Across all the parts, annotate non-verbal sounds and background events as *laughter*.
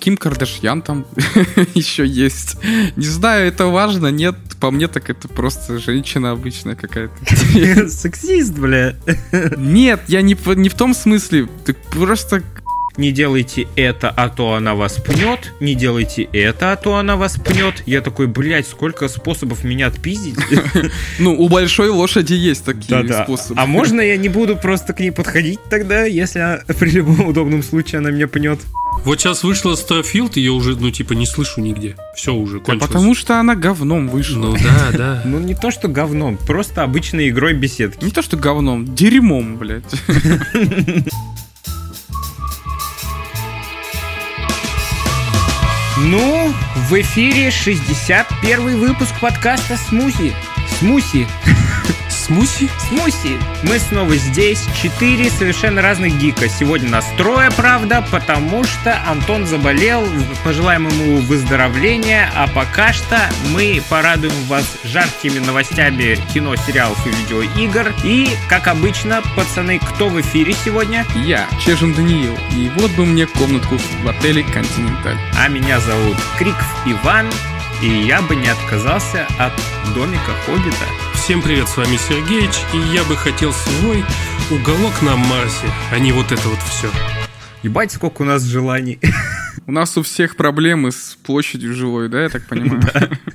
Ким Кардашьян там *laughs* еще есть. Не знаю, это важно, нет. По мне так это просто женщина обычная какая-то. *laughs* Сексист, бля. Нет, я не, не в том смысле. Ты просто не делайте это, а то она вас пнет, не делайте это, а то она вас пнет. Я такой, блядь, сколько способов меня отпиздить. *laughs* Ну, у большой лошади есть такие способы. А можно я не буду просто к ней подходить тогда, если при любом удобном случае она меня пнет? Вот сейчас вышла Starfield, ее уже, ну, типа, не слышу нигде. Все уже кончилось. потому что она говном вышла. Ну да, да. *laughs* Ну не то, что говном, просто обычной игрой беседки. Не то, что говном, дерьмом, блядь. *laughs* Ну, в эфире 61 выпуск подкаста «Смузи». «Смуси». *laughs* Смуси? Смуси. Мы снова здесь, четыре совершенно разных гика. Сегодня нас трое, правда, потому что Антон заболел. Пожелаем ему выздоровления, а пока что мы порадуем вас жаркими новостями кино, сериалов и видеоигр. И, как обычно, пацаны, кто в эфире сегодня? Я, Чежин Даниил. И вот бы мне комнатку в отеле «Континенталь». А меня зовут Криков Иван. И я бы не отказался от домика Хоббита. Всем привет, с вами Сергеич, и я бы хотел свой уголок на Марсе, а не вот это вот все. Ебать, сколько у нас желаний. У нас у всех проблемы с площадью жилой, да, я так понимаю? *laughs*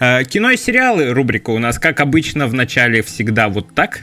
кино и сериалы рубрика у нас, как обычно, в начале всегда вот так.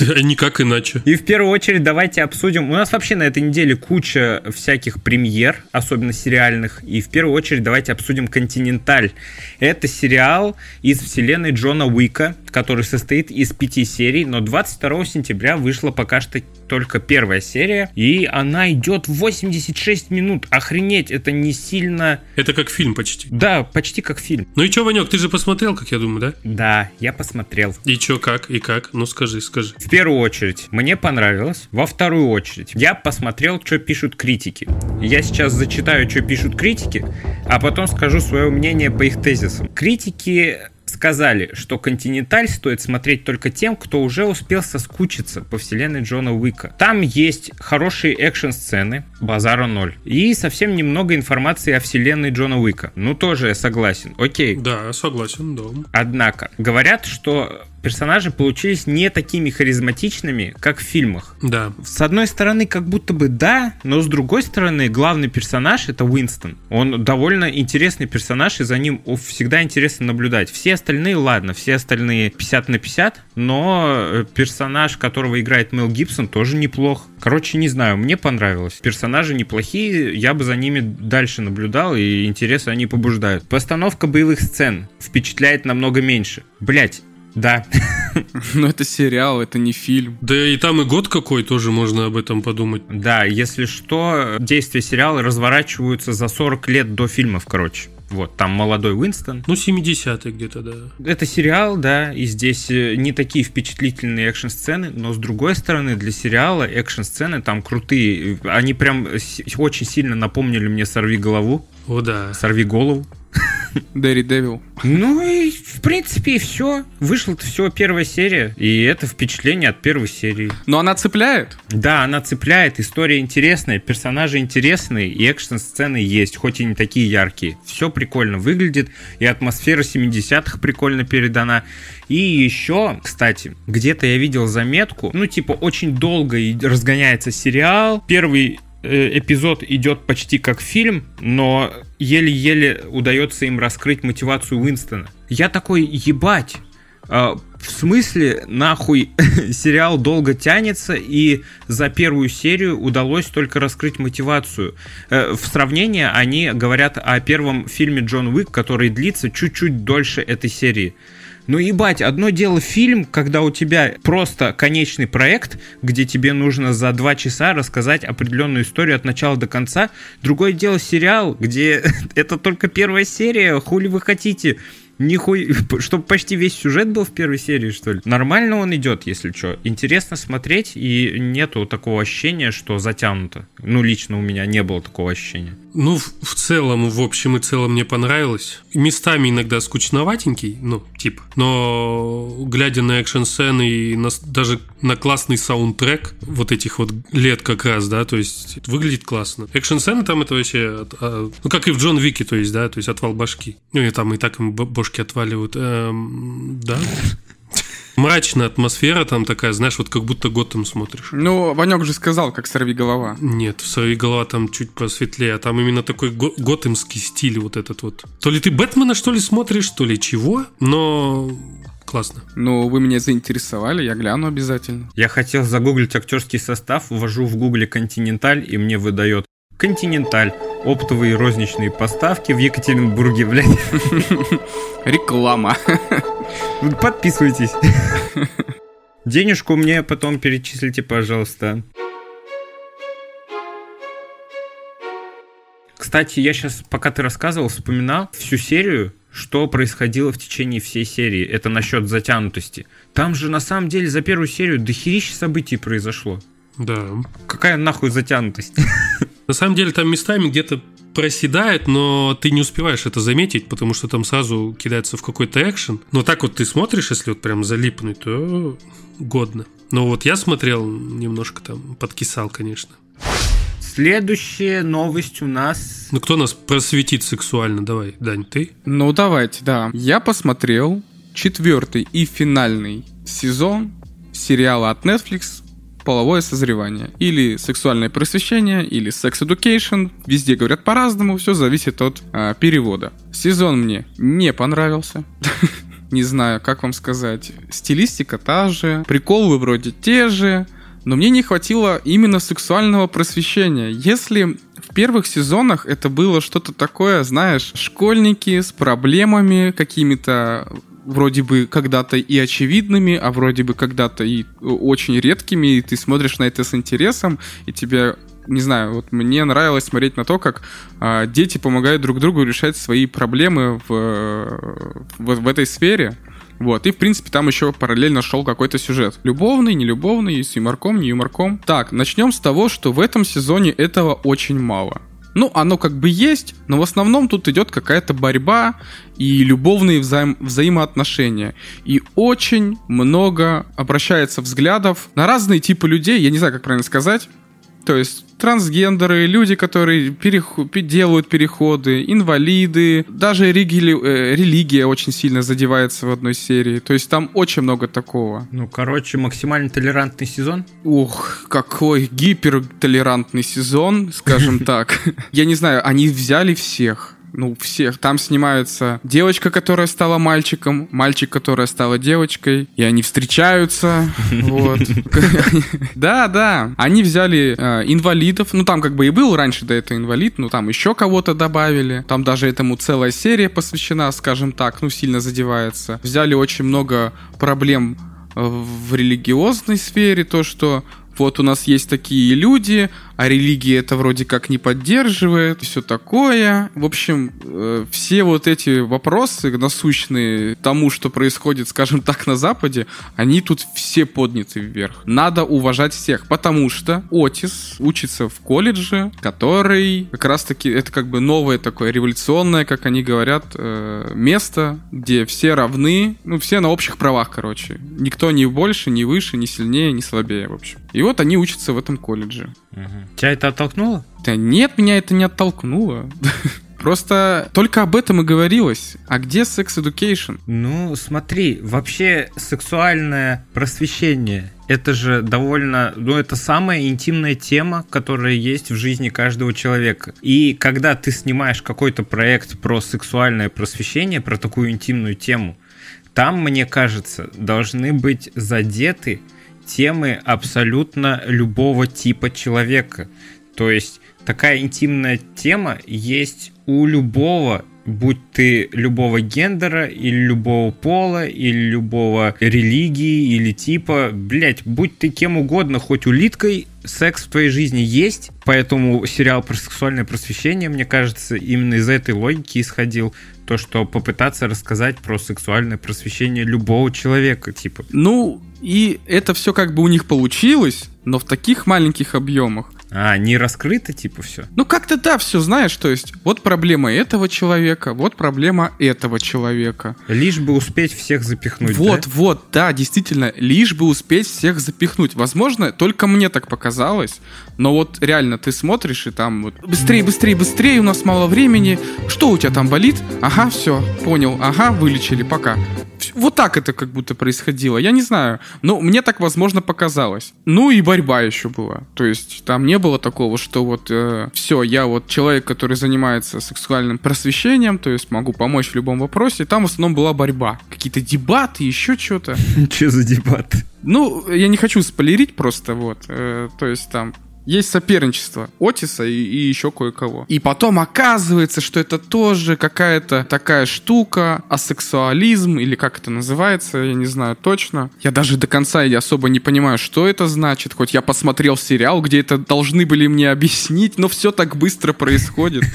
Да, *laughs* никак иначе. И в первую очередь давайте обсудим. У нас вообще на этой неделе куча всяких премьер, особенно сериальных. И в первую очередь давайте обсудим «Континенталь». Это сериал из вселенной Джона Уика, который состоит из пяти серий, но 22 сентября вышла пока что только первая серия, и она идет 86 минут. Охренеть, это не сильно... Это как фильм почти. Да, почти как фильм. Ну и чё, Ванек, ты же посмотрел, как я думаю, да? Да, я посмотрел. И чё, как, и как? Ну скажи, скажи. В первую очередь, мне понравилось. Во вторую очередь, я посмотрел, что пишут критики. Я сейчас зачитаю, что пишут критики, а потом скажу свое мнение по их тезисам. Критики сказали, что «Континенталь» стоит смотреть только тем, кто уже успел соскучиться по вселенной Джона Уика. Там есть хорошие экшн-сцены, базара ноль, и совсем немного информации о вселенной Джона Уика. Ну, тоже я согласен, окей. Да, согласен, да. Однако, говорят, что персонажи получились не такими харизматичными, как в фильмах. Да. С одной стороны, как будто бы да, но с другой стороны, главный персонаж это Уинстон. Он довольно интересный персонаж, и за ним всегда интересно наблюдать. Все остальные, ладно, все остальные 50 на 50, но э, персонаж, которого играет Мел Гибсон, тоже неплох. Короче, не знаю, мне понравилось. Персонажи неплохие, я бы за ними дальше наблюдал, и интересы они побуждают. Постановка боевых сцен впечатляет намного меньше. Блять, да. *laughs* Но это сериал, это не фильм. Да и там и год какой тоже можно об этом подумать. Да, если что, действия сериала разворачиваются за 40 лет до фильмов, короче. Вот, там молодой Уинстон. Ну, 70-е где-то, да. Это сериал, да, и здесь э, не такие впечатлительные экшн-сцены, но с другой стороны, для сериала экшн-сцены там крутые. Они прям очень сильно напомнили мне «Сорви голову». О, да. «Сорви голову». *laughs* Дэри Девил. Ну и, в принципе, и все. Вышла-то всего первая серия, и это впечатление от первой серии. Но она цепляет? Да, она цепляет, история интересная, персонажи интересные, и экшн-сцены есть, хоть и не такие яркие. Все прикольно выглядит, и атмосфера 70-х прикольно передана. И еще, кстати, где-то я видел заметку, ну, типа, очень долго разгоняется сериал. Первый эпизод идет почти как фильм, но еле-еле удается им раскрыть мотивацию Уинстона. Я такой, ебать, а, в смысле, нахуй, *laughs* сериал долго тянется, и за первую серию удалось только раскрыть мотивацию. Э, в сравнении они говорят о первом фильме Джон Уик, который длится чуть-чуть дольше этой серии. Ну, ебать, одно дело фильм, когда у тебя просто конечный проект, где тебе нужно за два часа рассказать определенную историю от начала до конца. Другое дело сериал, где *laughs* это только первая серия, хули вы хотите. Нихуй, *laughs* чтобы почти весь сюжет был в первой серии, что ли. Нормально он идет, если что. Интересно смотреть, и нету такого ощущения, что затянуто. Ну, лично у меня не было такого ощущения. Ну, в, в целом, в общем и целом мне понравилось. Местами иногда скучноватенький, ну, типа. Но глядя на экшн-сцены и на, даже на классный саундтрек вот этих вот лет как раз, да, то есть выглядит классно. Экшн-сцены там это вообще, а, ну, как и в Джон Вики, то есть, да, то есть отвал башки. Ну, и там и так им бошки отваливают. Эм, да. Мрачная атмосфера там такая, знаешь, вот как будто Готэм смотришь. Ну, Ванек же сказал, как «Сорви голова». Нет, «Сорви голова» там чуть посветлее, а там именно такой го- готэмский стиль вот этот вот. То ли ты Бэтмена, что ли, смотришь, то ли чего, но классно. Ну, вы меня заинтересовали, я гляну обязательно. Я хотел загуглить актерский состав, ввожу в гугле «Континенталь», и мне выдает «Континенталь». Оптовые розничные поставки в Екатеринбурге, блядь. *laughs* Реклама. Подписывайтесь. *laughs* Денежку мне потом перечислите, пожалуйста. Кстати, я сейчас, пока ты рассказывал, вспоминал всю серию, что происходило в течение всей серии. Это насчет затянутости. Там же на самом деле за первую серию дохерища событий произошло. Да. Какая нахуй затянутость? *laughs* На самом деле там местами где-то проседает, но ты не успеваешь это заметить, потому что там сразу кидается в какой-то экшен. Но так вот ты смотришь, если вот прям залипнуть, то годно. Но вот я смотрел, немножко там подкисал, конечно. Следующая новость у нас... Ну кто нас просветит сексуально? Давай, Дань, ты? Ну давайте, да. Я посмотрел четвертый и финальный сезон сериала от Netflix половое созревание. Или сексуальное просвещение, или секс education. Везде говорят по-разному, все зависит от э, перевода. Сезон мне не понравился. *laughs* Не знаю, как вам сказать. Стилистика та же, приколы вроде те же, но мне не хватило именно сексуального просвещения. Если в первых сезонах это было что-то такое, знаешь, школьники с проблемами какими-то вроде бы когда-то и очевидными, а вроде бы когда-то и очень редкими, и ты смотришь на это с интересом, и тебе не знаю, вот мне нравилось смотреть на то, как э, дети помогают друг другу решать свои проблемы в, в, в этой сфере. Вот, и, в принципе, там еще параллельно шел какой-то сюжет. Любовный, не любовный, с юморком, не юморком. Так, начнем с того, что в этом сезоне этого очень мало. Ну, оно как бы есть, но в основном тут идет какая-то борьба и любовные взаим взаимоотношения. И очень много обращается взглядов на разные типы людей, я не знаю, как правильно сказать. То есть трансгендеры, люди, которые переход, делают переходы, инвалиды, даже религия, э, религия очень сильно задевается в одной серии. То есть там очень много такого. Ну, короче, максимально толерантный сезон. Ух, какой гипертолерантный сезон, скажем *laughs* так. Я не знаю, они взяли всех ну, всех. Там снимаются девочка, которая стала мальчиком, мальчик, которая стала девочкой, и они встречаются. *laughs* Вот. *laughs* Да, да. Они взяли э, инвалидов. Ну, там как бы и был раньше до этого инвалид, но там еще кого-то добавили. Там даже этому целая серия посвящена, скажем так, ну, сильно задевается. Взяли очень много проблем э, в религиозной сфере, то, что вот у нас есть такие люди, а религия это вроде как не поддерживает, все такое. В общем, э, все вот эти вопросы насущные тому, что происходит, скажем так, на Западе, они тут все подняты вверх. Надо уважать всех, потому что Отис учится в колледже, который как раз-таки, это как бы новое такое революционное, как они говорят, э, место, где все равны, ну, все на общих правах, короче. Никто не больше, не выше, не сильнее, не слабее, в общем. И вот они учатся в этом колледже. Угу. Тебя это оттолкнуло? Да нет, меня это не оттолкнуло. *laughs* Просто только об этом и говорилось. А где секс education? Ну, смотри, вообще сексуальное просвещение это же довольно, ну, это самая интимная тема, которая есть в жизни каждого человека. И когда ты снимаешь какой-то проект про сексуальное просвещение, про такую интимную тему, там, мне кажется, должны быть задеты темы абсолютно любого типа человека. То есть такая интимная тема есть у любого будь ты любого гендера, или любого пола, или любого религии, или типа, блять, будь ты кем угодно, хоть улиткой, секс в твоей жизни есть, поэтому сериал про сексуальное просвещение, мне кажется, именно из этой логики исходил то, что попытаться рассказать про сексуальное просвещение любого человека, типа. Ну, и это все как бы у них получилось, но в таких маленьких объемах. А, не раскрыто, типа, все? Ну, как-то да, все знаешь, то есть, вот проблема этого человека, вот проблема этого человека. Лишь бы успеть всех запихнуть, Вот, да? вот, да, действительно, лишь бы успеть всех запихнуть. Возможно, только мне так показалось, но вот реально ты смотришь и там вот быстрее, быстрее, быстрее, у нас мало времени. Что у тебя там болит? Ага, все, понял, ага, вылечили, пока. Вот так это как будто происходило. Я не знаю. Но мне так, возможно, показалось. Ну и борьба еще была. То есть там не было такого, что вот э, все, я вот человек, который занимается сексуальным просвещением, то есть могу помочь в любом вопросе. Там в основном была борьба. Какие-то дебаты, еще что-то. *laughs* Что за дебаты? Ну, я не хочу спойлерить просто, вот. Э, то есть там есть соперничество Отиса и, и еще кое-кого. И потом оказывается, что это тоже какая-то такая штука, асексуализм, или как это называется, я не знаю точно. Я даже до конца я особо не понимаю, что это значит, хоть я посмотрел сериал, где это должны были мне объяснить, но все так быстро происходит. *laughs*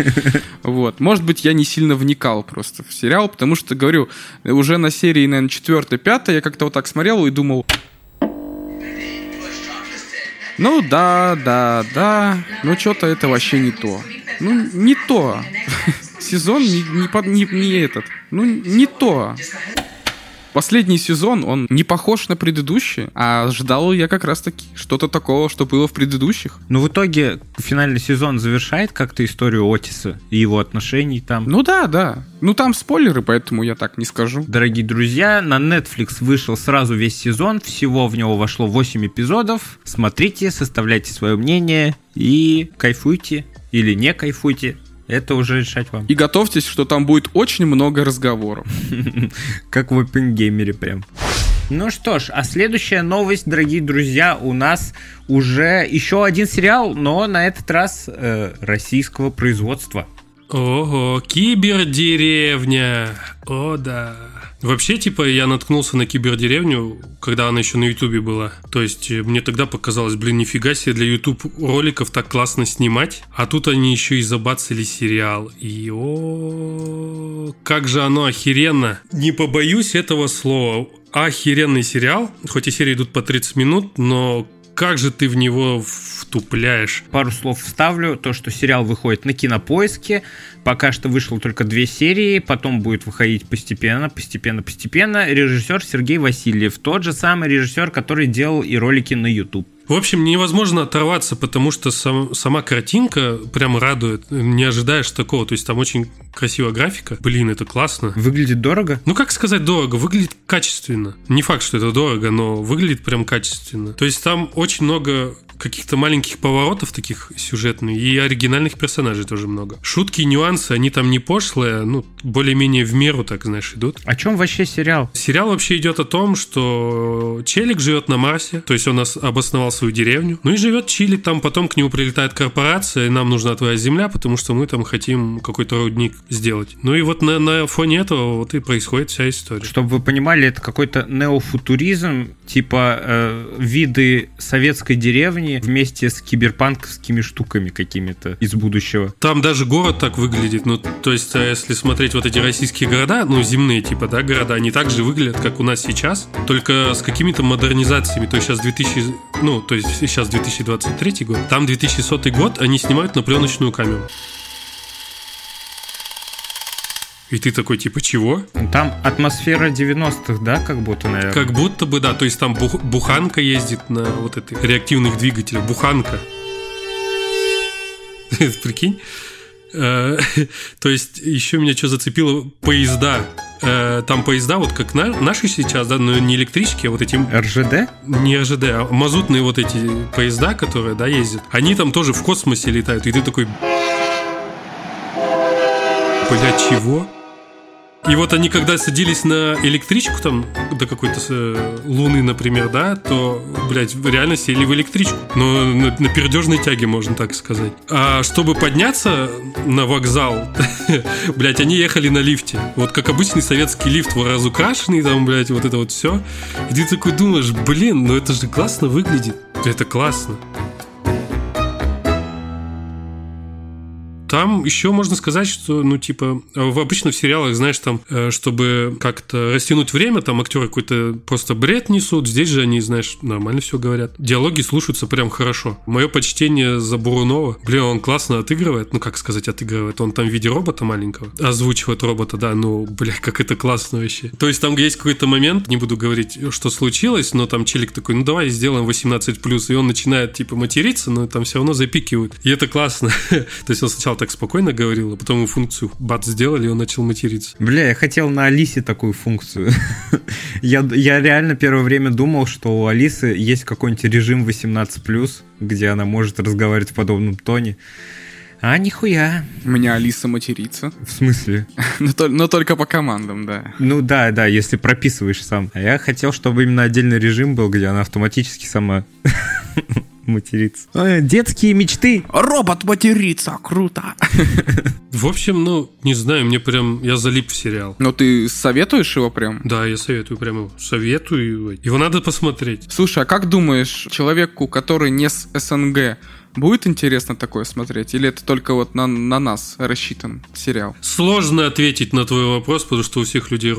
Вот. Может быть, я не сильно вникал просто в сериал, потому что, говорю, уже на серии, наверное, 4-5 я как-то вот так смотрел и думал, ну да, да, да. Ну что-то это вообще не то. Ну, не то. *laughs* Сезон не, не, не, не этот. Ну, не то. Последний сезон, он не похож на предыдущий, а ждал я как раз-таки что-то такого, что было в предыдущих. Ну, в итоге финальный сезон завершает как-то историю Отиса и его отношений там. Ну да, да. Ну там спойлеры, поэтому я так не скажу. Дорогие друзья, на Netflix вышел сразу весь сезон, всего в него вошло 8 эпизодов. Смотрите, составляйте свое мнение и кайфуйте или не кайфуйте. Это уже решать вам. И готовьтесь, что там будет очень много разговоров. *laughs* Как в опенгеймере прям. Ну что ж, а следующая новость, дорогие друзья, у нас уже еще один сериал, но на этот раз э, российского производства. Ого, кибердеревня. О, да. Вообще, типа, я наткнулся на кибердеревню, когда она еще на Ютубе была. То есть, э, мне тогда показалось, блин, нифига себе, для Ютуб роликов так классно снимать. А тут они еще и забацали сериал. И о, как же оно охеренно. Не побоюсь этого слова. Охеренный сериал. Хоть и серии идут по 30 минут, но как же ты в него втупляешь. Пару слов вставлю. То, что сериал выходит на кинопоиске. Пока что вышло только две серии. Потом будет выходить постепенно, постепенно, постепенно. Режиссер Сергей Васильев. Тот же самый режиссер, который делал и ролики на YouTube. В общем, невозможно оторваться, потому что сам, сама картинка прям радует. Не ожидаешь такого. То есть там очень красивая графика. Блин, это классно. Выглядит дорого? Ну, как сказать дорого? Выглядит качественно. Не факт, что это дорого, но выглядит прям качественно. То есть там очень много каких-то маленьких поворотов таких сюжетных и оригинальных персонажей тоже много. Шутки, нюансы, они там не пошлые, ну, более-менее в меру, так, знаешь, идут. О чем вообще сериал? Сериал вообще идет о том, что челик живет на Марсе, то есть он обосновал свою деревню, ну и живет чилит там, потом к нему прилетает корпорация, и нам нужна твоя земля, потому что мы там хотим какой-то рудник сделать. Ну и вот на, на фоне этого вот и происходит вся история. Чтобы вы понимали, это какой-то неофутуризм, типа э, виды советской деревни вместе с киберпанковскими штуками какими-то из будущего. Там даже город так выглядит, ну, то есть, а если смотреть вот эти российские города, ну, земные типа, да, города, они так же выглядят, как у нас сейчас, только с какими-то модернизациями, то есть сейчас 2000, ну, то есть сейчас 2023 год, там 2100 год, они снимают на пленочную камеру. И ты такой, типа, чего? Там атмосфера 90-х, да, как будто, наверное? Как будто бы, да, то есть там бух- буханка ездит на вот этой реактивных двигателях, буханка. *laughs* Прикинь? Э, *laughs* То есть еще меня что зацепило, поезда. Э, Там поезда, вот как на- наши сейчас, да, но не электрички, а вот эти РЖД? не РЖД, а мазутные вот эти поезда, которые, да, ездят, они там тоже в космосе летают, и ты такой... Блядь, чего? И вот они, когда садились на электричку там до какой-то э, луны, например, да, то, блядь, реально сели в электричку. Но на, на пердежной тяге, можно так сказать. А чтобы подняться на вокзал, *laughs* блядь, они ехали на лифте. Вот как обычный советский лифт, разукрашенный там, блядь, вот это вот все. И ты такой думаешь, блин, ну это же классно выглядит. Это классно. Там еще можно сказать, что, ну, типа, в обычных сериалах, знаешь, там, э, чтобы как-то растянуть время, там актеры какой-то просто бред несут. Здесь же они, знаешь, нормально все говорят. Диалоги слушаются прям хорошо. Мое почтение за Бурунова. Блин, он классно отыгрывает. Ну, как сказать, отыгрывает. Он там в виде робота маленького. Озвучивает робота, да. Ну, бля, как это классно вообще. То есть там есть какой-то момент, не буду говорить, что случилось, но там челик такой, ну, давай сделаем 18+, и он начинает, типа, материться, но там все равно запикивают. И это классно. *laughs* То есть он сначала так спокойно говорил, а потом ему функцию бат сделали, и он начал материться. Бля, я хотел на Алисе такую функцию. *laughs* я, я реально первое время думал, что у Алисы есть какой-нибудь режим 18+, где она может разговаривать в подобном тоне. А нихуя. У меня Алиса матерится. В смысле? *laughs* но, то, но только по командам, да. Ну да, да, если прописываешь сам. А я хотел, чтобы именно отдельный режим был, где она автоматически сама *laughs* материться. Э, детские мечты. Робот матерится, круто. *laughs* В общем, ну, не знаю, мне прям, я залип в сериал. Но ты советуешь его прям? Да, я советую прям его. Советую. Его надо посмотреть. Слушай, а как думаешь, человеку, который не с СНГ, Будет интересно такое смотреть? Или это только вот на, на нас рассчитан сериал? Сложно ответить на твой вопрос, потому что у всех людей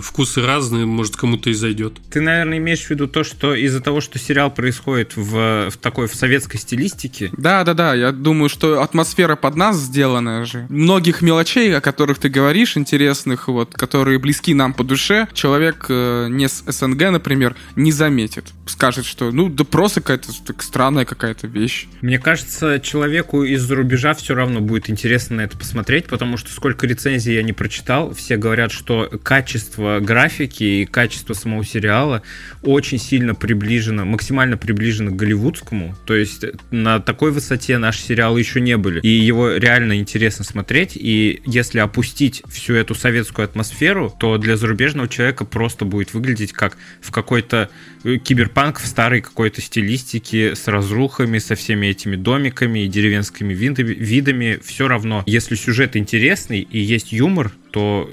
вкусы разные, может кому-то и зайдет. Ты, наверное, имеешь в виду то, что из-за того, что сериал происходит в, в такой в советской стилистике? Да, да, да. Я думаю, что атмосфера под нас сделанная же. Многих мелочей, о которых ты говоришь, интересных, вот, которые близки нам по душе, человек э, не с СНГ, например, не заметит. Скажет, что ну да просто какая-то так, странная какая-то вещь. Мне кажется, человеку из-за рубежа все равно будет интересно на это посмотреть, потому что сколько рецензий я не прочитал, все говорят, что качество графики и качество самого сериала очень сильно приближено, максимально приближено к голливудскому. То есть на такой высоте наши сериалы еще не были. И его реально интересно смотреть. И если опустить всю эту советскую атмосферу, то для зарубежного человека просто будет выглядеть как в какой-то киберпанк в старой какой-то стилистике с разрухами, со всеми этими домиками и деревенскими видами, видами, все равно, если сюжет интересный и есть юмор, то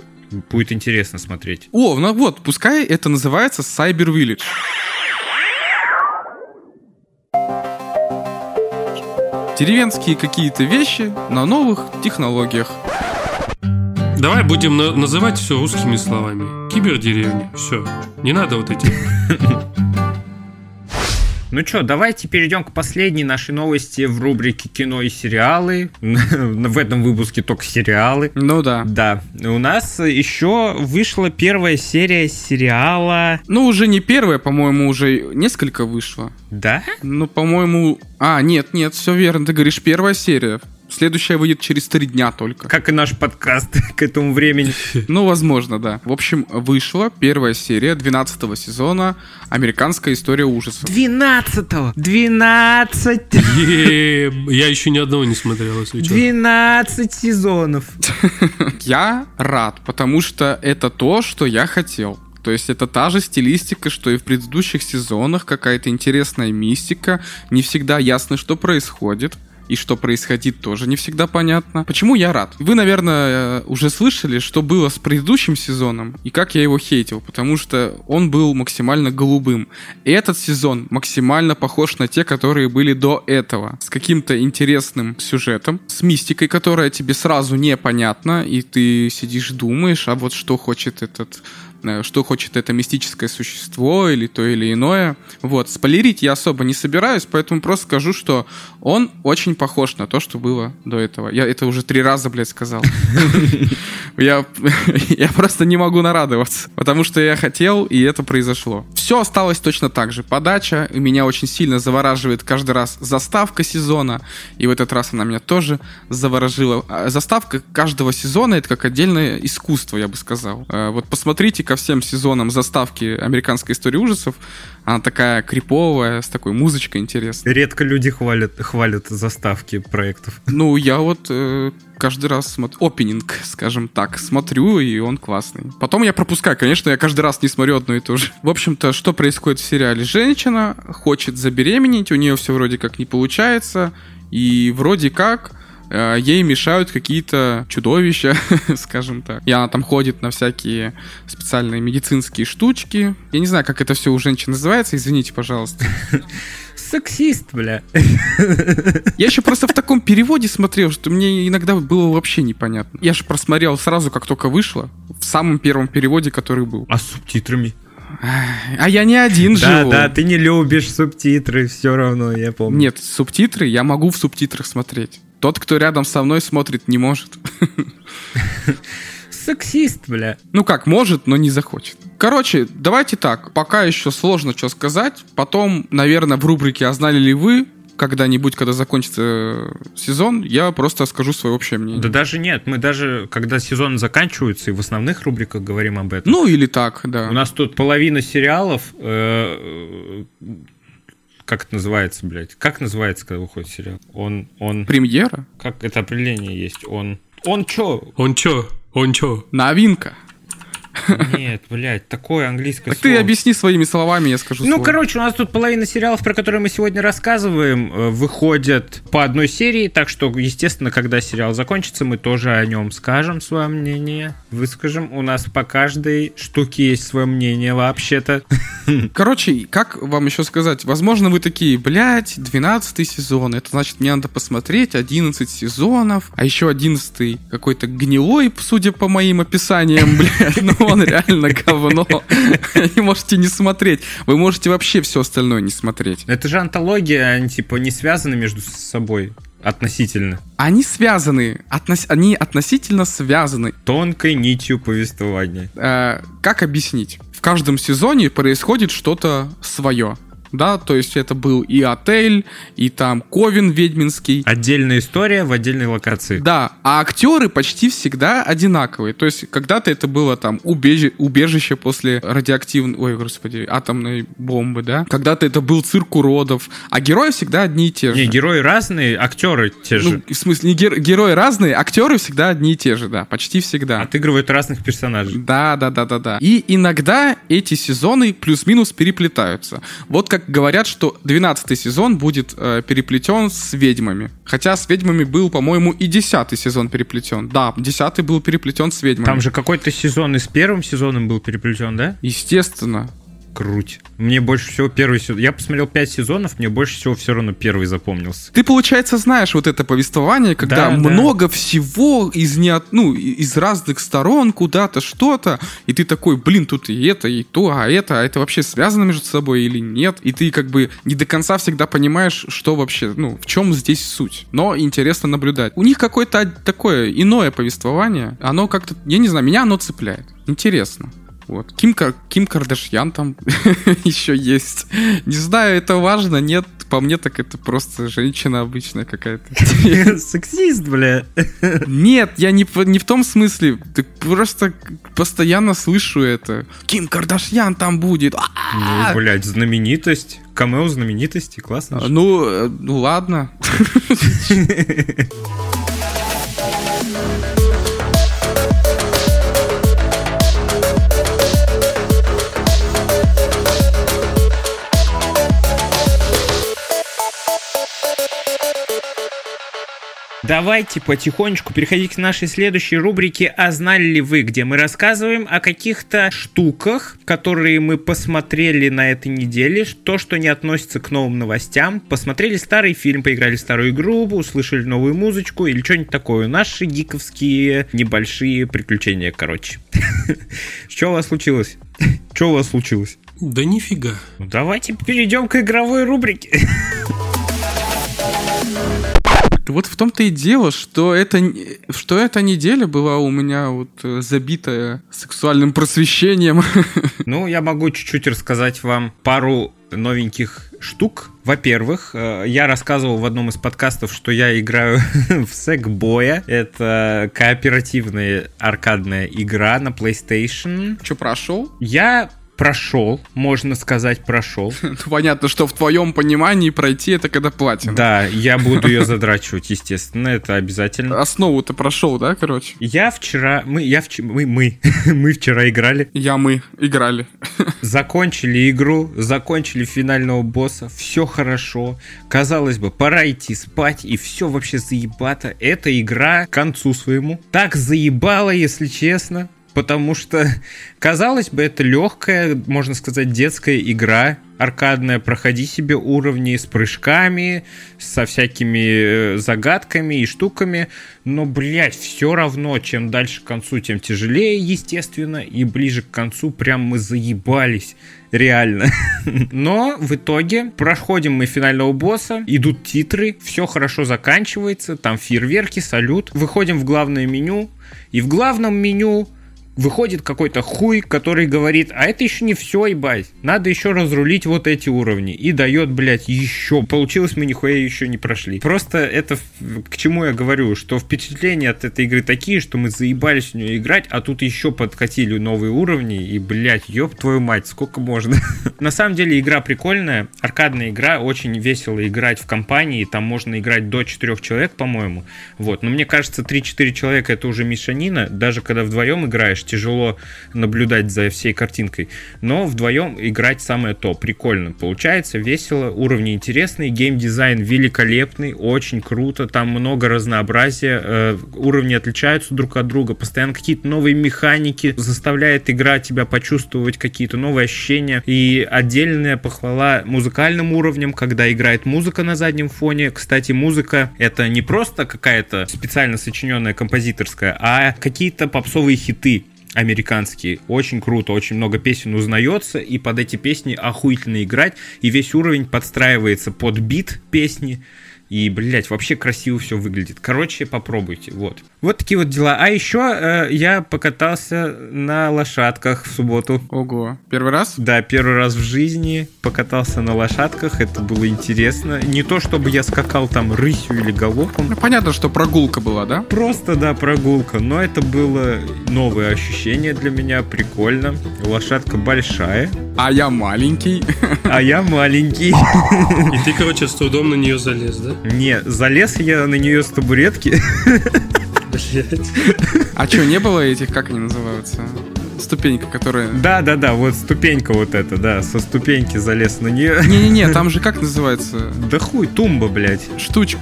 будет интересно смотреть. О, ну вот, пускай это называется Cyber Village. Деревенские какие-то вещи на новых технологиях. Давай будем на- называть все русскими словами. Кибердеревня. Все. Не надо вот эти *laughs* ну что, давайте перейдем к последней нашей новости в рубрике кино и сериалы. *laughs* в этом выпуске только сериалы. Ну да. Да. У нас еще вышла первая серия сериала. Ну, уже не первая, по-моему, уже несколько вышло. Да? Ну, по-моему... А, нет, нет, все верно, ты говоришь, первая серия. Следующая выйдет через три дня только. Как и наш подкаст *laughs* к этому времени. *laughs* Ну, возможно, да. В общем, вышла первая серия 12 сезона «Американская история ужасов». 12-го! 12! *laughs* Я еще ни одного не смотрел, если 12 сезонов. Я рад, потому что это то, что я хотел. То есть это та же стилистика, что и в предыдущих сезонах, какая-то интересная мистика, не всегда ясно, что происходит и что происходит, тоже не всегда понятно. Почему я рад? Вы, наверное, уже слышали, что было с предыдущим сезоном и как я его хейтил, потому что он был максимально голубым. И этот сезон максимально похож на те, которые были до этого. С каким-то интересным сюжетом, с мистикой, которая тебе сразу непонятна, и ты сидишь думаешь, а вот что хочет этот Э, что хочет это мистическое существо или то или иное. Вот, спойлерить я особо не собираюсь, поэтому просто скажу, что он очень похож на то, что было до этого. Я это уже три раза, блядь, сказал. *laughs* Я, *laughs* я просто не могу нарадоваться, потому что я хотел, и это произошло. Все осталось точно так же. Подача меня очень сильно завораживает каждый раз заставка сезона, и в этот раз она меня тоже заворожила. А заставка каждого сезона — это как отдельное искусство, я бы сказал. Э, вот посмотрите, ко всем сезонам заставки американской истории ужасов. Она такая криповая, с такой музычкой интересной. Редко люди хвалят, хвалят заставки проектов. Ну, я вот э, каждый раз смотрю... Опенинг, скажем так, смотрю, и он классный. Потом я пропускаю. Конечно, я каждый раз не смотрю одно и то же. В общем-то, что происходит в сериале? Женщина хочет забеременеть, у нее все вроде как не получается, и вроде как ей мешают какие-то чудовища, *laughs* скажем так. И она там ходит на всякие специальные медицинские штучки. Я не знаю, как это все у женщин называется, извините, пожалуйста. Сексист, бля. Я еще просто в таком переводе смотрел, что мне иногда было вообще непонятно. Я же просмотрел сразу, как только вышло, в самом первом переводе, который был. А с субтитрами? А я не один Да, живу. да, ты не любишь субтитры, все равно, я помню. Нет, субтитры я могу в субтитрах смотреть. Тот, кто рядом со мной смотрит, не может. *laughs* Сексист, бля. Ну как, может, но не захочет. Короче, давайте так. Пока еще сложно что сказать. Потом, наверное, в рубрике «А знали ли вы?» когда-нибудь, когда закончится э, сезон, я просто скажу свое общее мнение. Да даже нет, мы даже, когда сезон заканчивается, и в основных рубриках говорим об этом. Ну или так, да. У нас тут половина сериалов, э, как это называется, блядь? Как называется, когда выходит сериал? Он, он, Премьера? как это определение есть? Он, он чё? Он чё? Он чё? Новинка. Нет, блядь, такое английское Так слово. ты объясни своими словами, я скажу Ну, короче, у нас тут половина сериалов, про которые мы сегодня рассказываем, э, выходят по одной серии, так что, естественно, когда сериал закончится, мы тоже о нем скажем свое мнение, выскажем. У нас по каждой штуке есть свое мнение вообще-то. *laughs* Короче, как вам еще сказать? Возможно, вы такие, блядь, 12 сезон, это значит, мне надо посмотреть 11 сезонов, а еще 11 какой-то гнилой, судя по моим описаниям, *laughs* блядь, ну *laughs* он реально говно. *laughs* И можете не смотреть. Вы можете вообще все остальное не смотреть. Это же антология, они типа не связаны между собой относительно. Они связаны, относ- они относительно связаны. Тонкой нитью повествования. Э, как объяснить? В каждом сезоне происходит что-то свое. Да, то есть это был и отель, и там Ковен ведьминский. Отдельная история в отдельной локации. Да, а актеры почти всегда одинаковые. То есть когда-то это было там убежи- убежище после радиоактивной, ой, господи, атомной бомбы, да? Когда-то это был цирк уродов, а герои всегда одни и те же. Не, герои разные, актеры те же. Ну, в смысле, не гер- герои разные, актеры всегда одни и те же, да, почти всегда. Отыгрывают разных персонажей. Да, да, да, да, да. И иногда эти сезоны плюс-минус переплетаются. Вот как говорят, что 12 сезон будет э, переплетен с ведьмами. Хотя с ведьмами был, по-моему, и 10 сезон переплетен. Да, 10 был переплетен с ведьмами. Там же какой-то сезон и с первым сезоном был переплетен, да? Естественно. Круть. Мне больше всего первый сезон. Я посмотрел пять сезонов, мне больше всего все равно первый запомнился. Ты, получается, знаешь вот это повествование, когда Да, да. много всего из, не от- ну, из разных сторон куда-то что-то, и ты такой, блин, тут и это, и то, а это, а это вообще связано между собой или нет? И ты как бы не до конца всегда понимаешь, что вообще, ну, в чем здесь суть. Но интересно наблюдать. У них какое-то такое иное повествование, оно как-то, я не знаю, меня оно цепляет. Интересно. Вот. Ким, Кар- Ким Кардашьян там *laughs* еще есть. Не знаю, это важно, нет. По мне так это просто женщина обычная какая-то. *laughs* Сексист, бля. Нет, я не, не в том смысле. Ты просто постоянно слышу это. Ким Кардашьян там будет. А! Ну, блядь, знаменитость. Камео знаменитости, классно. Ну, э, ну ладно. *laughs* Давайте потихонечку переходить к нашей следующей рубрике «А знали ли вы?», где мы рассказываем о каких-то штуках, которые мы посмотрели на этой неделе, то, что не относится к новым новостям. Посмотрели старый фильм, поиграли в старую игру, услышали новую музычку или что-нибудь такое. Наши гиковские небольшие приключения, короче. *laughs* Что у вас случилось? Что у вас случилось? Да нифига. Давайте перейдем к игровой рубрике. *laughs* Вот в том-то и дело, что это, что эта неделя была у меня вот э, забитая сексуальным просвещением. *laughs* Ну, я могу чуть-чуть рассказать вам пару новеньких штук. Во-первых, э, я рассказывал в одном из подкастов, что я играю *laughs* в Сэкбоя. Это кооперативная аркадная игра на PlayStation. Что, прошел? Я прошел, можно сказать, прошел. *laughs* Ну, понятно, что в твоем понимании пройти это когда платина. Да, я буду ее задрачивать, естественно, это обязательно. Основу ты прошел, да, короче? Я вчера, мы, я вчера, мы, мы, *laughs* мы вчера играли. Я, мы играли. Закончили игру, закончили финального босса, все хорошо. Казалось бы, пора идти спать, и все вообще заебато. Эта игра к концу своему так заебала, если честно потому что, казалось бы, это легкая, можно сказать, детская игра, аркадная, проходи себе уровни с прыжками, со всякими э, загадками и штуками, но, блядь, все равно, чем дальше к концу, тем тяжелее, естественно, и ближе к концу прям мы заебались, реально. *laughs* Но в итоге проходим мы финального босса, идут титры, все хорошо заканчивается, там фейерверки, салют, выходим в главное меню, и в главном меню выходит какой-то хуй, который говорит, а это еще не все, ебать, надо еще разрулить вот эти уровни. И дает, блядь, еще. Получилось, мы нихуя еще не прошли. Просто это к чему я говорю, что впечатления от этой игры такие, что мы заебались в нее играть, а тут еще подкатили новые уровни, и, блядь, ёб твою мать, сколько можно. *laughs* На самом деле игра прикольная, аркадная игра, очень весело играть в компании, там можно играть до 4 человек, по-моему. Вот, но мне кажется, 3-4 человека это уже мешанина, даже когда вдвоем играешь, тяжело наблюдать за всей картинкой. Но вдвоем играть самое то. Прикольно. Получается весело, уровни интересные, геймдизайн великолепный, очень круто, там много разнообразия, э, уровни отличаются друг от друга, постоянно какие-то новые механики, заставляет игра тебя почувствовать какие-то новые ощущения. И отдельная похвала музыкальным уровням, когда играет музыка на заднем фоне. Кстати, музыка это не просто какая-то специально сочиненная композиторская, а какие-то попсовые хиты американские. Очень круто, очень много песен узнается, и под эти песни охуительно играть, и весь уровень подстраивается под бит песни. И, блядь, вообще красиво все выглядит. Короче, попробуйте. Вот. Вот такие вот дела. А еще э, я покатался на лошадках в субботу. Ого. Первый раз? Да, первый раз в жизни покатался на лошадках. Это было интересно. Не то, чтобы я скакал там рысью или галопом. Ну, понятно, что прогулка была, да? Просто, да, прогулка. Но это было новое ощущение для меня. Прикольно. Лошадка большая. А я маленький. А я маленький. И ты, короче, с трудом на нее залез, да? Не, залез я на нее с табуретки. А что, не было этих, как они называются? Ступенька, которая... Да, да, да, вот ступенька вот эта, да, со ступеньки залез на нее. Не-не-не, там же как называется? Да хуй, тумба, блядь. Штучка.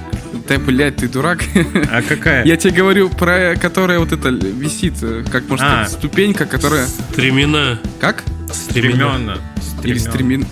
Да, блядь, ты дурак. А какая? Я тебе говорю про, которая вот это висит, как можно А. ступенька, которая... Стремена. Как? Стремена. Или стремин...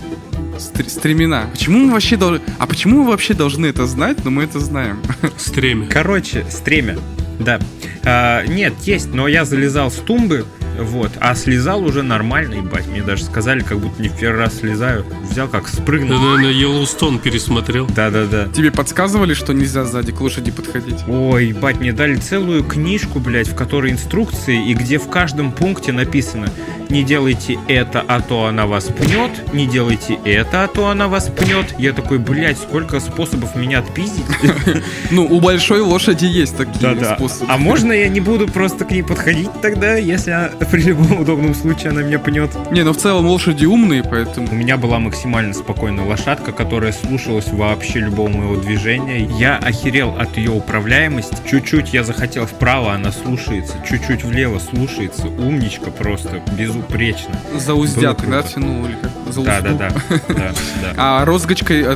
стр- Стремена. Почему мы вообще должны... А почему мы вообще должны это знать, но мы это знаем? *laughs* Стремя. Короче, стремя. Да. А, нет, есть, но я залезал с тумбы, вот, а слезал уже нормально, ебать. Мне даже сказали, как будто не в первый раз слезаю. Взял, как Ты, спрыгнул. наверное, Йеллоустон пересмотрел. Да-да-да. Тебе подсказывали, что нельзя сзади к лошади подходить? Ой, ебать, мне дали целую книжку, блядь, в которой инструкции, и где в каждом пункте написано «Не делайте это, а то она вас пнет», «Не делайте это, а то она вас пнет». Я такой, блядь, сколько способов меня отпиздить. *laughs* Ну, у большой лошади есть такие способы. А можно я не буду просто к ней подходить тогда, если *laughs* при любом удобном случае она меня пнет? Не, ну в целом лошади умные, поэтому... У меня была максимально спокойная лошадка, которая слушалась вообще любого моего движения. Я охерел от ее управляемости. Чуть-чуть я захотел вправо, она слушается. Чуть-чуть влево слушается. Умничка просто, безупречно. За уздят, Было да, круто. тянул или как? За Да, да, да, да. *laughs* А розгочка, э,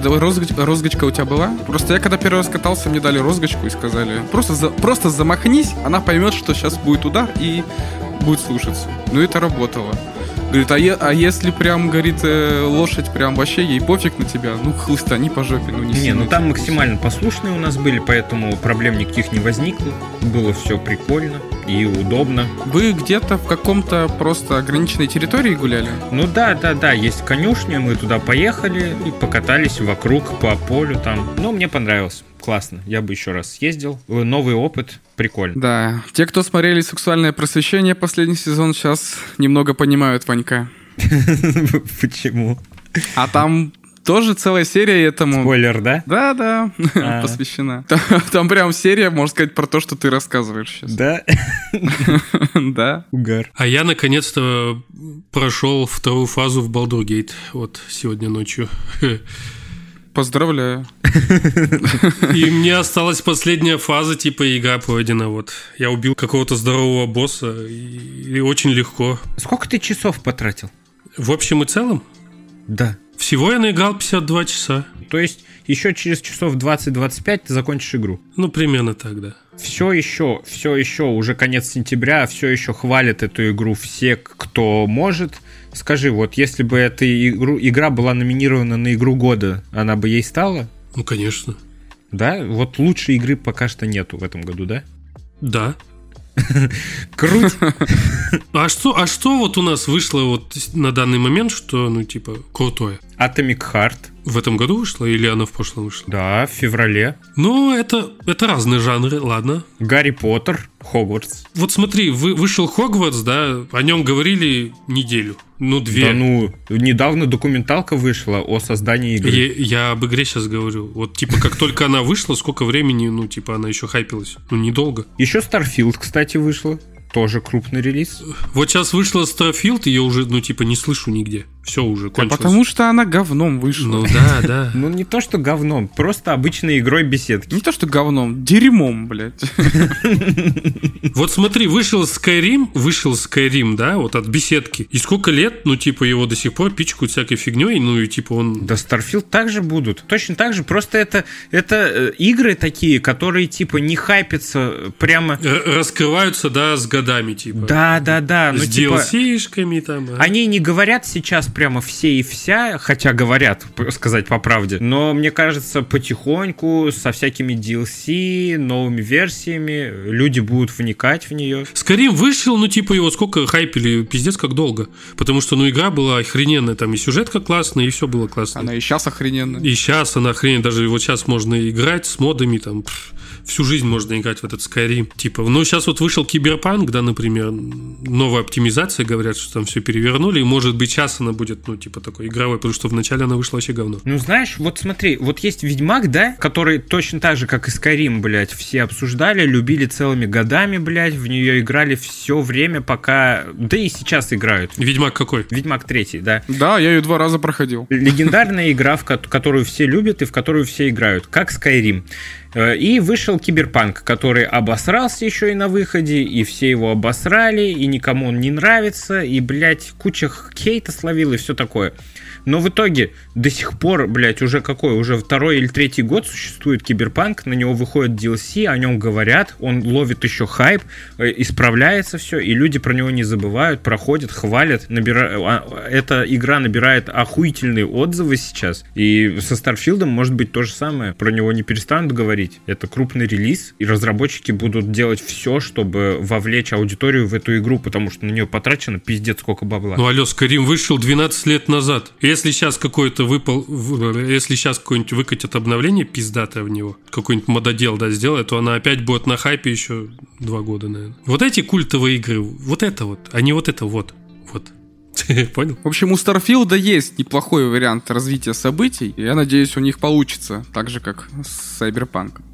розгочка у тебя была? Просто я когда первый раз катался, мне дали розгочку и сказали, просто, за- просто замахнись, она поймет, что сейчас будет удар и будет слушаться. Ну это работало. Говорит, а, е- а если прям, говорит, э, лошадь прям вообще ей пофиг на тебя, ну хлыстани по жопе, ну не Не, ну там максимально послушные у нас были, поэтому проблем никаких не возникло. Было все прикольно и удобно. Вы где-то в каком-то просто ограниченной территории гуляли? Ну да, да, да, есть конюшня, мы туда поехали и покатались вокруг по полю там. Ну, мне понравилось. Классно. Я бы еще раз съездил. Э, Новый опыт, прикольно. Да, те, кто смотрели «Сексуальное просвещение» последний сезон, сейчас немного понимают Ванька. *laughs* Почему? А там тоже целая серия этому... Спойлер, да? Да, да, А. *laughs* посвящена. Там, там прям серия, можно сказать, про то, что ты рассказываешь сейчас. Да. *laughs* Да. Угар. А я наконец-то прошел вторую фазу в Baldur Gate вот сегодня ночью. Поздравляю. *laughs* И мне *laughs* осталась последняя фаза, типа игра пройдена. Вот я убил какого-то здорового босса и, и очень легко. Сколько ты часов потратил? В общем и целом, Да. всего я наиграл 52 часа. То есть еще через часов 20-25 ты закончишь игру. Ну, примерно так, да. Все еще, все еще, уже конец сентября, все еще хвалят эту игру все, кто может. Скажи, вот если бы эта игру, игра была номинирована на игру года, она бы ей стала? Ну, конечно. Да? Вот лучшей игры пока что нету в этом году, да? Да. *laughs* Круть! *laughs* А что, а что вот у нас вышло вот на данный момент, что, ну, типа, крутое? Atomic Heart. В этом году вышло или оно в прошлом вышло? Да, в феврале. Ну, это, это разные жанры, ладно. Гарри Поттер, Хогвартс. Вот смотри, вы, вышел Хогвартс, да, о нем говорили неделю, ну, две. Да ну, недавно документалка вышла о создании игры. Я, я об игре сейчас говорю. Вот, типа, как только она вышла, сколько времени, ну, типа, она еще хайпилась? Ну, недолго. Еще Starfield, кстати, вышла. Тоже крупный релиз. Вот сейчас вышла Starfield, и я уже, ну, типа, не слышу нигде. Все уже Да кончилось. потому что она говном вышла. Ну, да, да. *laughs* Ну, не то что говном, просто обычной игрой беседки. Не то, что говном, дерьмом, блядь. *laughs* Вот смотри, вышел Skyrim, вышел Skyrim, да, вот от беседки. И сколько лет, ну, типа, его до сих пор пичкают всякой фигней, ну, и типа он... Да, Starfield также будут. Точно так же. Просто это, это э, игры такие, которые, типа, не хайпятся прямо... р- Раскрываются, да, с годами, типа. Да, да, да. Ну, с типа, DLC-шками там. а. Они не говорят сейчас прямо все и вся, хотя говорят, сказать по правде. Но мне кажется, потихоньку, со всякими DLC, новыми версиями, люди будут вникать в нее. Skyrim вышел, ну, типа, его сколько хайпили, пиздец, как долго. Потому что, ну, игра была охрененная, там и сюжетка классная, и все было классно. Она и сейчас охрененная. И сейчас она охрененная, даже вот сейчас можно играть с модами, там, пф, всю жизнь можно играть в этот Skyrim. Типа, ну, сейчас вот вышел Киберпанк, да, например, новая оптимизация, говорят, что там все перевернули, и, может быть, сейчас она будет, ну, типа, такой игровой, потому что вначале она вышла вообще говно. Ну, знаешь, вот смотри, вот есть Ведьмак, да, который точно так же, как и Skyrim, блядь, все обсуждали, любили целыми годами, блядь, в нее играли все время, пока... Да и сейчас играют. Ведьмак какой? Ведьмак третий, да. Да, я ее два раза проходил. Легендарная игра, в ко- которую все любят и в которую все играют, как Skyrim. Э, И вышел Киберпанк, который обосрался еще и на выходе, и все его обосрали, и никому он не нравится, и, блядь, куча хейта словил и все такое. Но в итоге до сих пор, блядь, уже какой, уже второй или третий год существует Киберпанк, на него выходит DLC, о нем говорят, он ловит еще хайп, э, исправляется все, и люди про него не забывают, проходят, хвалят, набира... а, эта игра набирает охуительные отзывы сейчас, и со Starfield ом может быть то же самое, про него не перестанут говорить, это крупный релиз, и разработчики будут делать все, чтобы вовлечь аудиторию в эту игру, потому что на нее потрачено пиздец сколько бабла. Ну, алло, Skyrim вышел 12 лет назад. Если сейчас какой-то выпал, если сейчас какой-нибудь выкатят обновление пиздатое в него, какой-нибудь мододел, да, сделает, то она опять будет на хайпе еще два года, наверное. Вот эти культовые игры, вот это вот, а не вот это вот. *laughs* Понял? В общем, у Старфилда есть неплохой вариант развития событий, и я надеюсь, у них получится, так же, как с Сайберпанком.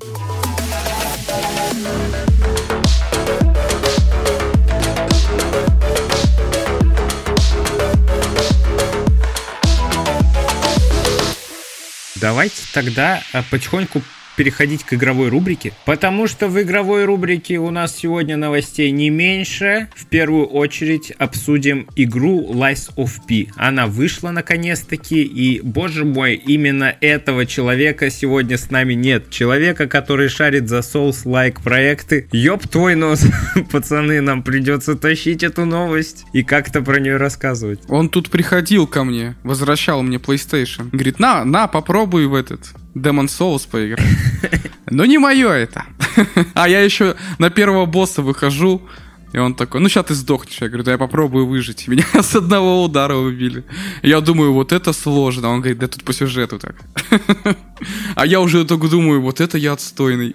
Давайте тогда а, потихоньку переходить к игровой рубрике, потому что в игровой рубрике у нас сегодня новостей не меньше. В первую очередь обсудим игру Lies of P. Она вышла наконец-таки, и, боже мой, именно этого человека сегодня с нами нет. Человека, который шарит за Souls-like проекты. Ёб твой нос, *laughs* пацаны, нам придется тащить эту новость и как-то про нее рассказывать. Он тут приходил ко мне, возвращал мне PlayStation. Говорит, на, на, попробуй в этот Demon Souls поиграть. Но не мое это. А я еще на первого босса выхожу, И он такой, ну сейчас ты сдохнешь. Я говорю, да я попробую выжить. Меня *laughs* с одного удара убили. Я думаю, вот это сложно. Он говорит, да тут по сюжету так. А я уже только думаю, вот это я отстойный.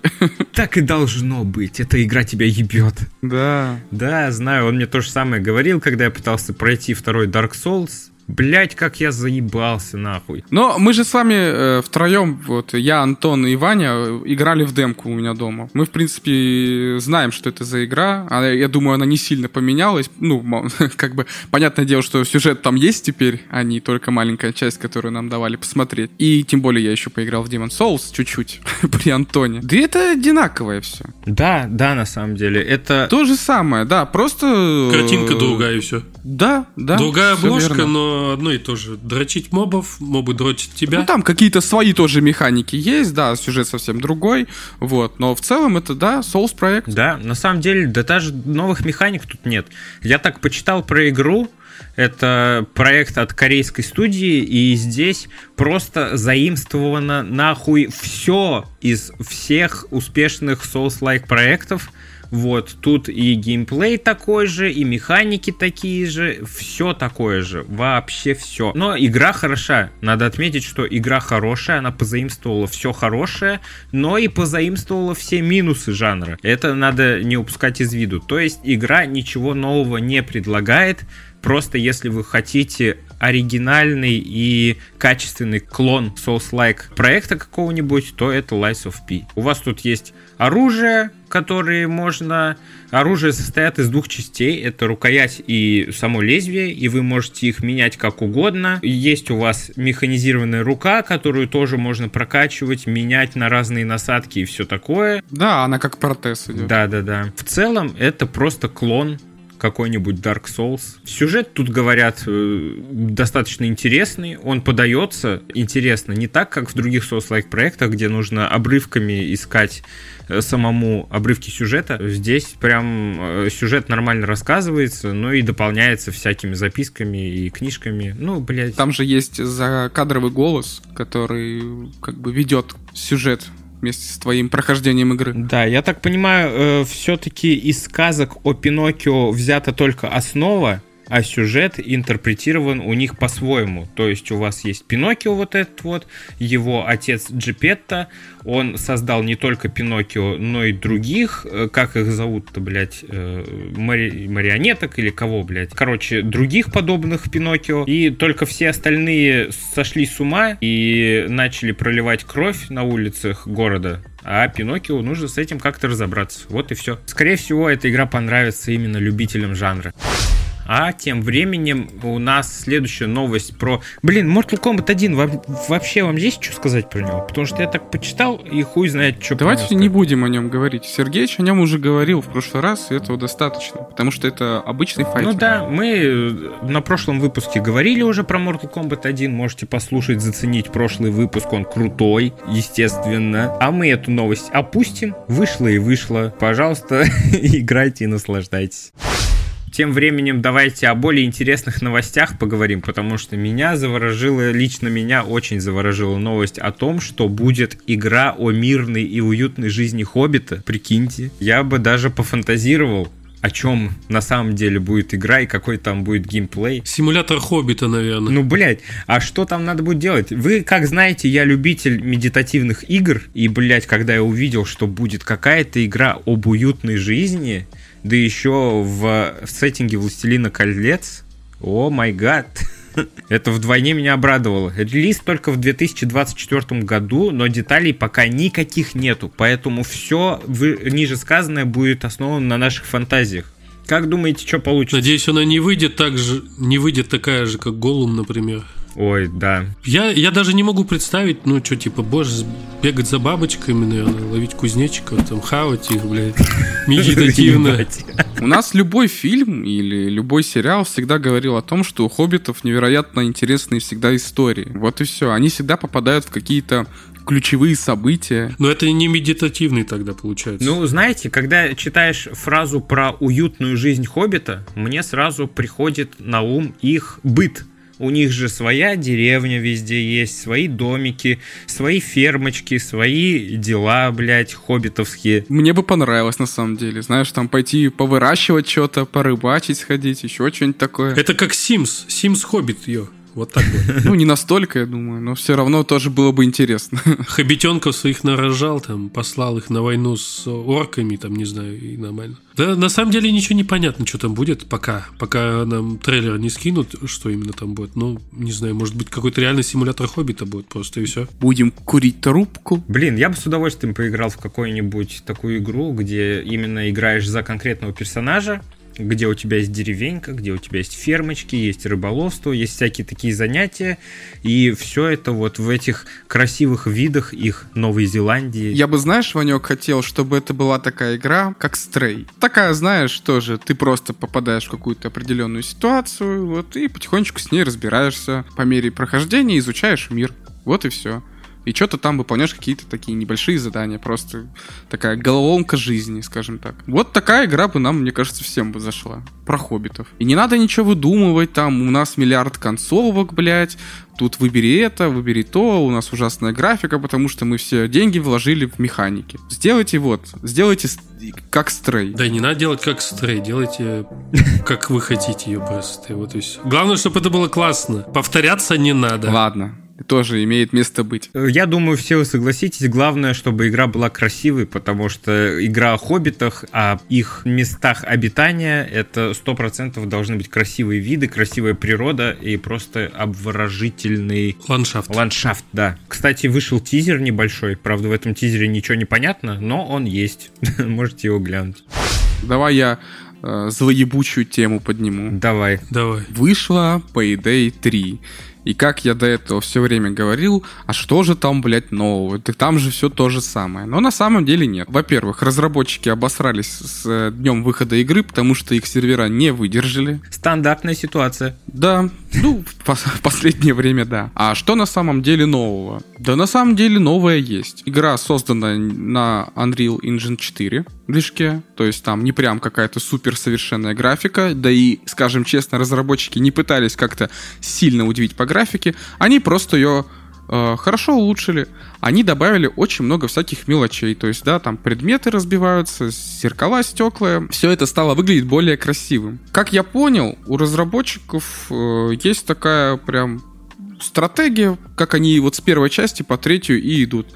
Так и должно быть. Эта игра тебя ебет. Да. Да, знаю. Он мне то же самое говорил, когда я пытался пройти второй Dark Souls. Блять, как я заебался, нахуй. Но мы же с вами э, втроем, вот я, Антон и Ваня, играли в демку у меня дома. Мы, в принципе, знаем, что это за игра. А я думаю, она не сильно поменялась. Ну, *laughs* как бы, понятное дело, что сюжет там есть теперь, а не только маленькая часть, которую нам давали посмотреть. И тем более я еще поиграл в Demon Souls чуть-чуть *laughs* при Антоне. Да это одинаковое все. Да, да, на самом деле. Это... То же самое, да, просто... Картинка другая и все. Да, да. Другая обложка, но одно и то же. Дрочить мобов, мобы дрочат тебя. Ну, там какие-то свои тоже механики есть, да, сюжет совсем другой, вот. Но в целом это, да, Souls проект. Да, на самом деле, да даже новых механик тут нет. Я так почитал про игру, это проект от корейской студии, и здесь просто заимствовано нахуй все из всех успешных Souls-like проектов. Вот, тут и геймплей такой же, и механики такие же, все такое же, вообще все. Но игра хороша, надо отметить, что игра хорошая, она позаимствовала все хорошее, но и позаимствовала все минусы жанра. Это надо не упускать из виду. То есть игра ничего нового не предлагает, Просто если вы хотите оригинальный и качественный клон Souls-like проекта какого-нибудь, то это Lies of P. У вас тут есть оружие, которые можно... Оружие состоит из двух частей. Это рукоять и само лезвие, и вы можете их менять как угодно. Есть у вас механизированная рука, которую тоже можно прокачивать, менять на разные насадки и все такое. Да, она как протез идет. Да-да-да. В целом это просто клон какой-нибудь Dark Souls. Сюжет тут, говорят, э, достаточно интересный. Он подается интересно не так, как в других Souls-like проектах, где нужно обрывками искать э, самому обрывки сюжета. Здесь прям э, сюжет нормально рассказывается, но и дополняется всякими записками и книжками. Ну, блядь. Там же есть закадровый голос, который как бы ведет сюжет вместе с твоим прохождением игры. Да, я так понимаю, э, все-таки из сказок о Пиноккио взята только основа, а сюжет интерпретирован у них по-своему. То есть у вас есть Пиноккио вот этот вот, его отец Джипетто, он создал не только Пиноккио, но и других, э, как их зовут-то, блядь, э, мари... марионеток или кого, блядь. Короче, других подобных Пиноккио. И только все остальные сошли с ума и начали проливать кровь на улицах города. А Пиноккио нужно с этим как-то разобраться. Вот и все. Скорее всего, эта игра понравится именно любителям жанра. А тем временем у нас следующая новость про... Блин, Mortal Kombat 1, вообще вам есть что сказать про него? Потому что я так почитал, и хуй знает, что Давайте не будем о нем говорить. Сергеич о нем уже говорил в прошлый раз, и этого достаточно. Потому что это обычный файтер. Ну да, мы э, на прошлом выпуске говорили уже про Mortal Kombat 1. Можете послушать, заценить прошлый выпуск. Он крутой, естественно. А мы эту новость опустим. Вышло и вышло. Пожалуйста, *laughs* играйте и наслаждайтесь. Тем временем давайте о более интересных новостях поговорим, потому что меня заворожила, лично меня очень заворожила новость о том, что будет игра о мирной и уютной жизни Хоббита. Прикиньте, я бы даже пофантазировал, о чем на самом деле будет игра и какой там будет геймплей. Симулятор Хоббита, наверное. Ну, блядь, а что там надо будет делать? Вы, как знаете, я любитель медитативных игр, и, блядь, когда я увидел, что будет какая-то игра об уютной жизни, да еще в, в сеттинге «Властелина колец». О май гад! *laughs* Это вдвойне меня обрадовало. Релиз только в 2024 году, но деталей пока никаких нету, поэтому все ниже сказанное будет основано на наших фантазиях. Как думаете, что получится? Надеюсь, она не выйдет так же, не выйдет такая же, как Голум, например. Ой, да. Я, я даже не могу представить, ну, что, типа, боже, бегать за бабочками, наверное, ловить кузнечиков, там, хавать их, блядь, *laughs* медитативно. У нас любой фильм или любой сериал всегда говорил о том, что у хоббитов невероятно интересные всегда истории. Вот и все. Они всегда попадают в какие-то ключевые события. Но это не медитативный тогда получается. Ну, знаете, когда читаешь фразу про уютную жизнь хоббита, мне сразу приходит на ум их быт У них же своя деревня везде есть, свои домики, свои фермочки, свои дела, блядь, хоббитовские. Мне бы понравилось, на самом деле. Знаешь, там пойти повыращивать что-то, порыбачить сходить, еще что-нибудь такое. Это как Sims. Sims Хоббит, ее. Вот так вот. *laughs* Ну, не настолько, я думаю, но все равно тоже было бы интересно. *laughs* Хоббитенков своих нарожал, там, послал их на войну с орками, там, не знаю, и нормально. Да, на самом деле ничего не понятно, что там будет пока. Пока нам трейлер не скинут, что именно там будет. Ну, не знаю, может быть, какой-то реальный симулятор Хоббита будет просто, и все. Будем курить трубку. Блин, я бы с удовольствием поиграл в какую-нибудь такую игру, где именно играешь за конкретного персонажа, где у тебя есть деревенька, где у тебя есть фермочки, есть рыболовство, есть всякие такие занятия, и все это вот в этих красивых видах их Новой Зеландии. Я бы, знаешь, Ванек, хотел, чтобы это была такая игра, как Стрей. Такая, знаешь, тоже ты просто попадаешь в какую-то определенную ситуацию, вот, и потихонечку с ней разбираешься. По мере прохождения изучаешь мир. Вот и все и что-то там выполняешь какие-то такие небольшие задания, просто такая головоломка жизни, скажем так. Вот такая игра бы нам, мне кажется, всем бы зашла. Про хоббитов. И не надо ничего выдумывать, там у нас миллиард концовок, блядь, тут выбери это, выбери то, у нас ужасная графика, потому что мы все деньги вложили в механики. Сделайте вот, сделайте как стрей. Да не надо делать как стрей, делайте *laughs* как вы хотите ее просто. Вот и все. Главное, чтобы это было классно. Повторяться не надо. Ладно, тоже имеет место быть. Э, я думаю, все вы согласитесь. Главное, чтобы игра была красивой, потому что игра о хоббитах, о их местах обитания, это сто процентов должны быть красивые виды, красивая природа и просто обворожительный ландшафт. Ландшафт, да. Кстати, вышел тизер небольшой. Правда, в этом тизере ничего не понятно, но он есть. *laughs* Можете его глянуть. Давай я э, злоебучую тему подниму. Давай. Давай. Вышла Payday 3. И как я до этого все время говорил, а что же там, блядь, нового? Так там же все то же самое. Но на самом деле нет. Во-первых, разработчики обосрались с э, днем выхода игры, потому что их сервера не выдержали. Стандартная ситуация. Да, ну, в последнее время да. А что на самом деле нового? Да на самом деле новое есть. Игра создана на Unreal Engine 4 движке, то есть там не прям какая-то суперсовершенная графика, да и, скажем честно, разработчики не пытались как-то сильно удивить по графике, они просто ее э, хорошо улучшили. Они добавили очень много всяких мелочей, то есть, да, там предметы разбиваются, зеркала, стекла, все это стало выглядеть более красивым. Как я понял, у разработчиков э, есть такая прям стратегия, как они вот с первой части по третью и идут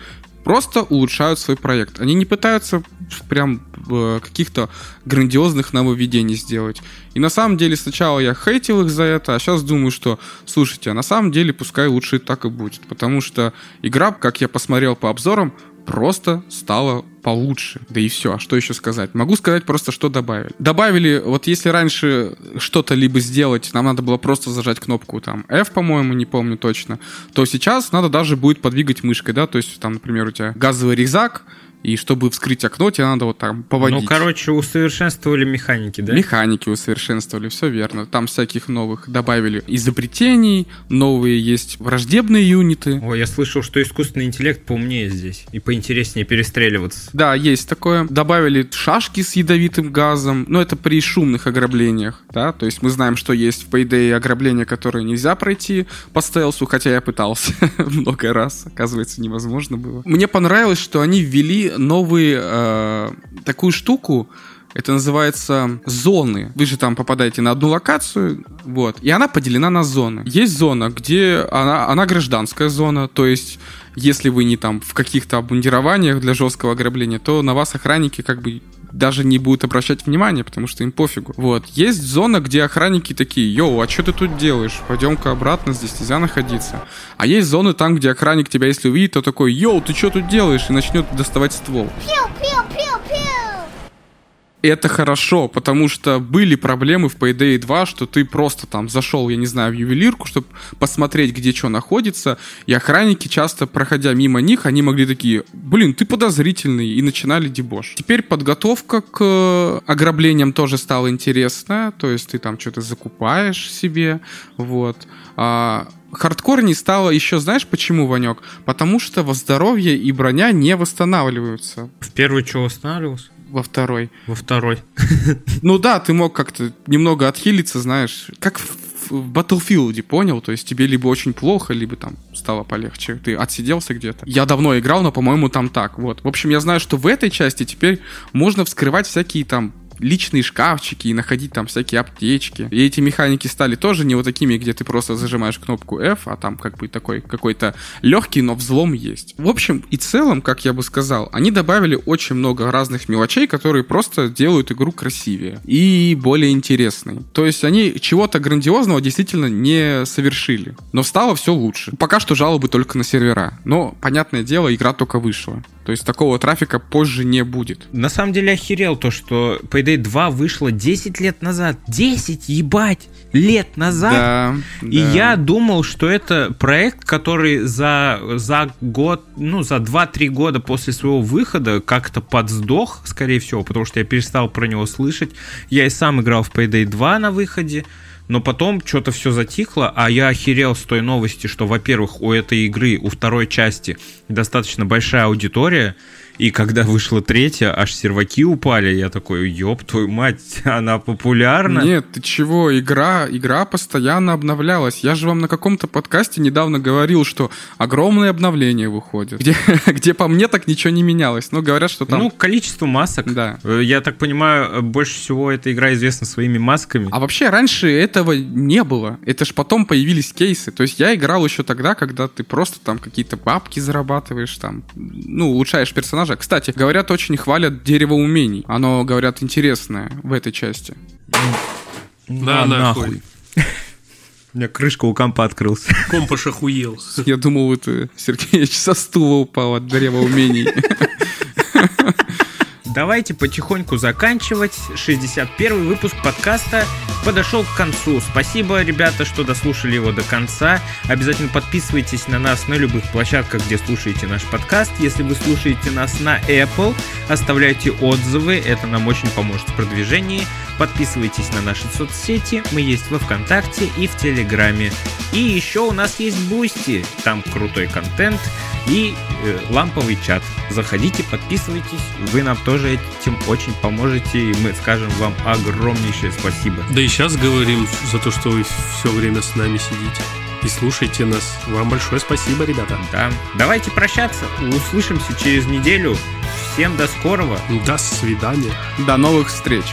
просто улучшают свой проект. Они не пытаются прям э, каких-то грандиозных нововведений сделать. И на самом деле сначала я хейтил их за это, а сейчас думаю, что, слушайте, а на самом деле пускай лучше так и будет. Потому что игра, как я посмотрел по обзорам, просто стало получше. Да и все. А что еще сказать? Могу сказать просто, что добавили. Добавили, вот если раньше что-то либо сделать, нам надо было просто зажать кнопку там F, по-моему, не помню точно, то сейчас надо даже будет подвигать мышкой, да, то есть там, например, у тебя газовый резак, и чтобы вскрыть окно, тебе надо вот там поводить. Ну, короче, усовершенствовали механики, да? Механики усовершенствовали, все верно. Там всяких новых добавили изобретений, новые есть враждебные юниты. Ой, я слышал, что искусственный интеллект поумнее здесь и поинтереснее перестреливаться. Да, есть такое. Добавили шашки с ядовитым газом, но это при шумных ограблениях, да, то есть мы знаем, что есть в Payday ограбления, которые нельзя пройти по стелсу, хотя я пытался *laughs* много раз, оказывается, невозможно было. Мне понравилось, что они ввели новые э, такую штуку, это называется зоны. Вы же там попадаете на одну локацию, вот, и она поделена на зоны. Есть зона, где она, она гражданская зона, то есть если вы не там в каких-то обмундированиях для жесткого ограбления, то на вас охранники как бы даже не будут обращать внимания, потому что им пофигу. Вот. Есть зона, где охранники такие, йоу, а что ты тут делаешь? Пойдем-ка обратно, здесь нельзя находиться. А есть зоны там, где охранник тебя, если увидит, то такой, йоу, ты что тут делаешь? И начнет доставать ствол. Пью, пью, это хорошо, потому что были проблемы в Payday 2, что ты просто там зашел, я не знаю, в ювелирку, чтобы посмотреть, где что находится, и охранники, часто проходя мимо них, они могли такие, блин, ты подозрительный, и начинали дебош. Теперь подготовка к ограблениям тоже стала интересная, то есть ты там что-то закупаешь себе, вот. А, хардкор не стало еще, знаешь почему, Ванек? Потому что во здоровье и броня не восстанавливаются. В первую что восстанавливался? Во второй. Во второй. *laughs* Ну да, ты мог как-то немного отхилиться, знаешь. Как в в, Battlefield, понял? То есть тебе либо очень плохо, либо там стало полегче. Ты отсиделся где-то. Я давно играл, но, по-моему, там так. Вот. В общем, я знаю, что в этой части теперь можно вскрывать всякие там личные шкафчики и находить там всякие аптечки. И эти механики стали тоже не вот такими, где ты просто зажимаешь кнопку F, а там как бы такой какой-то легкий, но взлом есть. В общем и целом, как я бы сказал, они добавили очень много разных мелочей, которые просто делают игру красивее и более интересной. То есть они чего-то грандиозного действительно не совершили, но стало все лучше. Пока что жалобы только на сервера, но, понятное дело, игра только вышла. То есть такого трафика позже не будет. На самом деле охерел то, что Payday 2 вышло 10 лет назад. 10, ебать! Лет назад. Да, И да. я думал, что это проект, который за, за год, ну, за 2-3 года после своего выхода как-то подсдох, скорее всего, потому что я перестал про него слышать. Я и сам играл в Payday 2 на выходе. Но потом что-то все затихло, а я охерел с той новости, что, во-первых, у этой игры, у второй части достаточно большая аудитория, и когда вышла третья, аж серваки упали. Я такой, ёб твою мать, *laughs* она популярна. Нет, ты чего? Игра, игра постоянно обновлялась. Я же вам на каком-то подкасте недавно говорил, что огромные обновления выходят. Где, *laughs* где по мне так ничего не менялось. Но говорят, что там... Ну, количество масок. Да. Э, Я так понимаю, больше всего эта игра известна своими масками. А вообще раньше этого не было. Это ж потом появились кейсы. То есть я играл еще тогда, когда ты просто там какие-то бабки зарабатываешь, там, ну, улучшаешь персонажа. Кстати, говорят, очень хвалят дерево умений. Оно, говорят, интересное в этой части. Да, А, нахуй. *laughs* У меня крышка у компа открылся. *laughs* Компаш охуел. Я думал, это Сергеевич со стула упал от дерева умений. *laughs* Давайте потихоньку заканчивать. 61 выпуск подкаста подошел к концу. Спасибо, ребята, что дослушали его до конца. Обязательно подписывайтесь на нас на любых площадках, где слушаете наш подкаст. Если вы слушаете нас на Apple, оставляйте отзывы. Это нам очень поможет в продвижении. Подписывайтесь на наши соцсети. Мы есть во Вконтакте и в Телеграме. И еще у нас есть Boosty. Там крутой контент и э, ламповый чат. Заходите, подписывайтесь. Вы нам тоже этим очень поможете. И мы скажем вам огромнейшее спасибо. Да и сейчас говорим за то, что вы все время с нами сидите и слушаете нас. Вам большое спасибо, ребята. Да. Давайте прощаться. Услышимся через неделю. Всем до скорого. До свидания. До новых встреч.